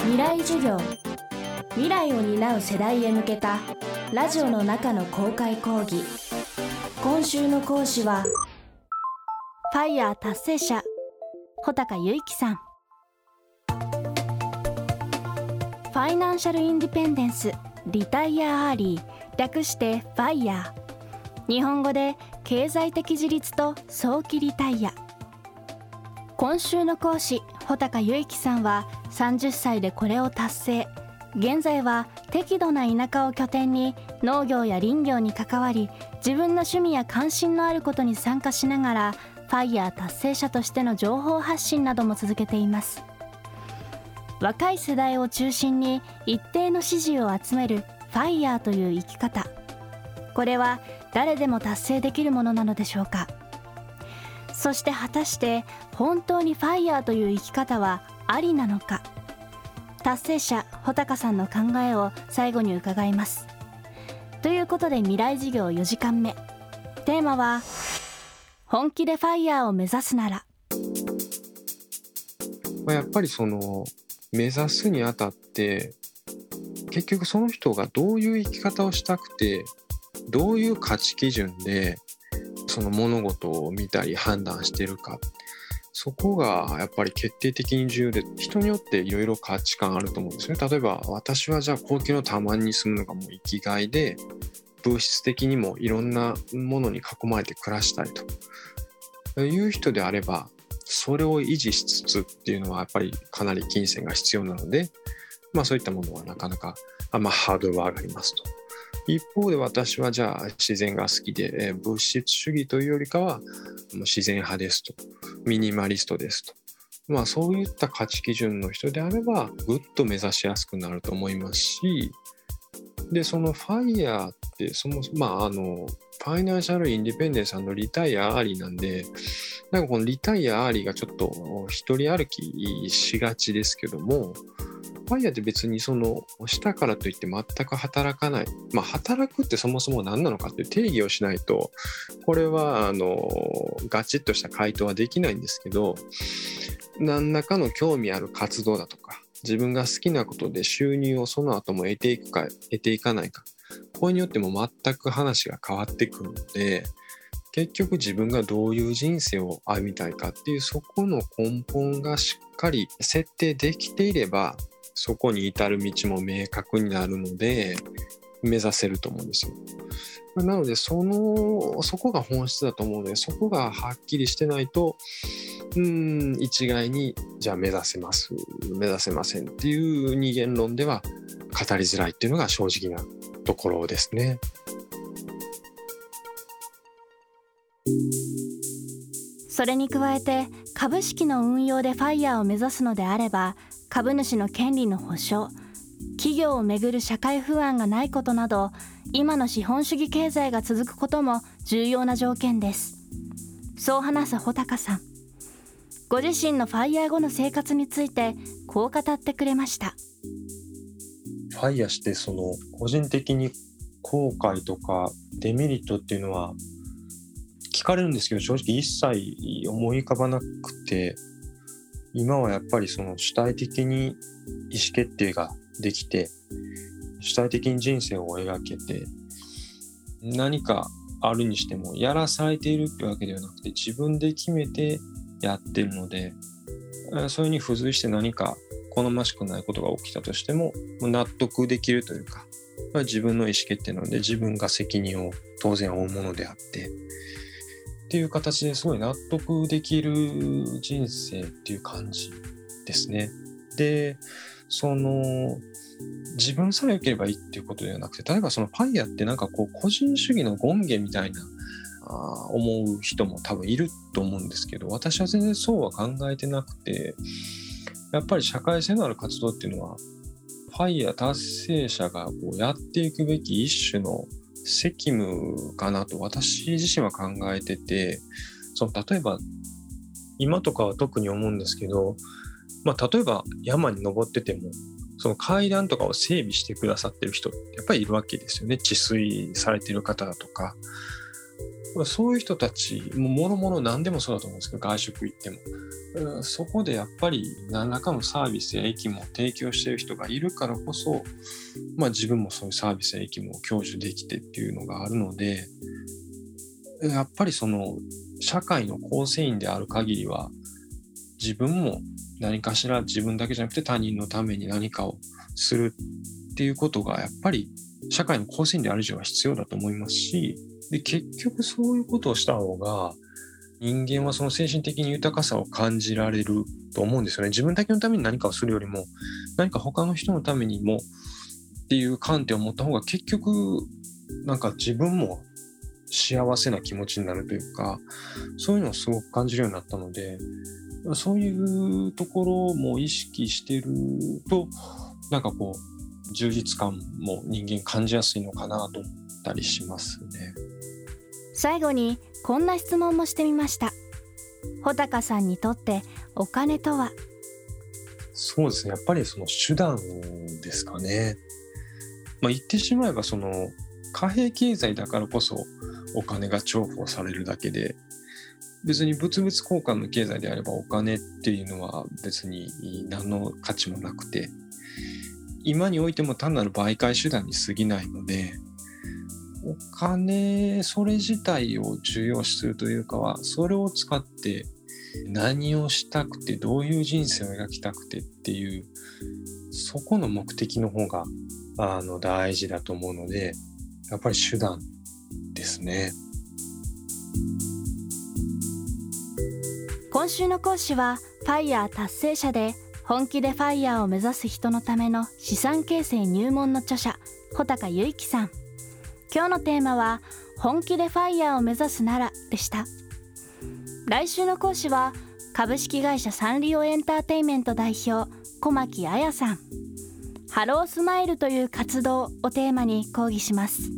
未来授業。未来を担う世代へ向けたラジオの中の公開講義。今週の講師はファイヤー達成者穂高由紀さん。ファイナンシャルインディペンデンスリタイアアーリー略してファイヤー。日本語で経済的自立と早期リタイア。今週の講師穂高由紀さんは30歳でこれを達成。現在は適度な田舎を拠点に農業や林業に関わり自分の趣味や関心のあることに参加しながらファイヤー達成者としての情報発信なども続けています。若い世代を中心に一定の支持を集めるファイヤーという生き方。これは誰でも達成できるものなのでしょうか。そして果たして本当にファイヤーという生き方はありなのか？達成者穂高さんの考えを最後に伺います。ということで未来授業4時間目。テーマは本気でファイヤーを目指すなら。やっぱりその目指すにあたって結局その人がどういう生き方をしたくてどういう価値基準でその物事を見たり判断してるか。そこがやっぱり決定的に重要で人によっていろいろ価値観あると思うんですね。例えば私はじゃあ高級のたまに住むのがもう生きがいで物質的にもいろんなものに囲まれて暮らしたいと。いう人であればそれを維持しつつっていうのはやっぱりかなり金銭が必要なので、まあ、そういったものはなかなか、まあ、ハードルは上がりますと。一方で私はじゃあ自然が好きで、え物質主義というよりかは自然派ですと。ミニマリストですと。まあそういった価値基準の人であればぐっと目指しやすくなると思いますしでその FIRE ってそもそもまああの Financial Independence の Retire Early なんでなんかこの Retire Early がちょっと一人歩きしがちですけどもファイヤーって別にそのしたからといって全く働かない、まあ、働くってそもそも何なのかっていう定義をしないとこれはあのガチッとした回答はできないんですけど何らかの興味ある活動だとか自分が好きなことで収入をその後も得ていくか得ていかないかこれによっても全く話が変わってくるので結局自分がどういう人生を歩みたいかっていうそこの根本がしっかり設定できていればそこに至る道も明確になるので目指せると思うんですよ。なのでそのそこが本質だと思うのでそこがはっきりしてないとうん一概にじゃあ目指せます目指せませんっていう二元論では語りづらいっていうのが正直なところですね。それに加えて株式の運用でファイヤーを目指すのであれば株主の権利の保障企業をめぐる社会不安がないことなど今の資本主義経済が続くことも重要な条件です。そう話す穂高さん。ご自身のファイヤー後の生活についてこう語ってくれました。ファイヤーしてその個人的に後悔とかデメリットっていうのはかれるんですけど正直一切思い浮かばなくて今はやっぱりその主体的に意思決定ができて主体的に人生を描けて何かあるにしてもやらされているってわけではなくて自分で決めてやってるのでそれに付随して何か好ましくないことが起きたとしても納得できるというか自分の意思決定なので自分が責任を当然負うものであってっていう形ですごい納得できる人生っていう感じですね。で、その、自分さえ良ければいいっていうことではなくて、例えばそのファイヤってなんかこう個人主義の権限みたいなあ思う人も多分いると思うんですけど、私は全然そうは考えてなくて、やっぱり社会性のある活動っていうのは、ファイヤー達成者がこうやっていくべき一種の責務かなと私自身は考えててその例えば今とかは特に思うんですけど、まあ、例えば山に登っててもその階段とかを整備してくださってる人ってやっぱりいるわけですよね。治水されてる方だとか。そういう人たちももろもろ何でもそうだと思うんですけど外食行っても。そこでやっぱり何らかのサービスや駅も提供している人がいるからこそ、まあ、自分もそういうサービスや駅も享受できてっていうのがあるのでやっぱりその社会の構成員である限りは自分も何かしら自分だけじゃなくて他人のために何かをするっていうことがやっぱり社会の構成員である以上は必要だと思いますしで結局そういうことをした方が人間はその精神的に豊かさを感じられると思うんですよね。自分だけのために何かをするよりも何か他の人のためにもっていう観点を持った方が結局なんか自分も幸せな気持ちになるというかそういうのをすごく感じるようになったのでそういうところも意識してるとなんかこう充実感も人間感じやすいのかなと思ったりしますね。最後にこんな質問もしてみました穂高さんにとってお金とは？そうですねやっぱりその手段ですかね。まあ、言ってしまえばその貨幣経済だからこそお金が重宝されるだけで別に物々交換の経済であればお金っていうのは別に何の価値もなくて今においても単なる媒介手段に過ぎないのでお金それ自体を重要視するというかはそれを使って何をしたくてどういう人生を描きたくてっていうそこの目的の方があの大事だと思うのでやっぱり手段ですね。今週の講師はファイヤー達成者で本気でファイヤーを目指す人のための資産形成入門の著者穂高由紀さん。今日のテーマは本気でファイヤーを目指すならでした。来週の講師は株式会社サンリオエンターテイメント代表小牧彩さん。ハロースマイルという活動をテーマに講義します。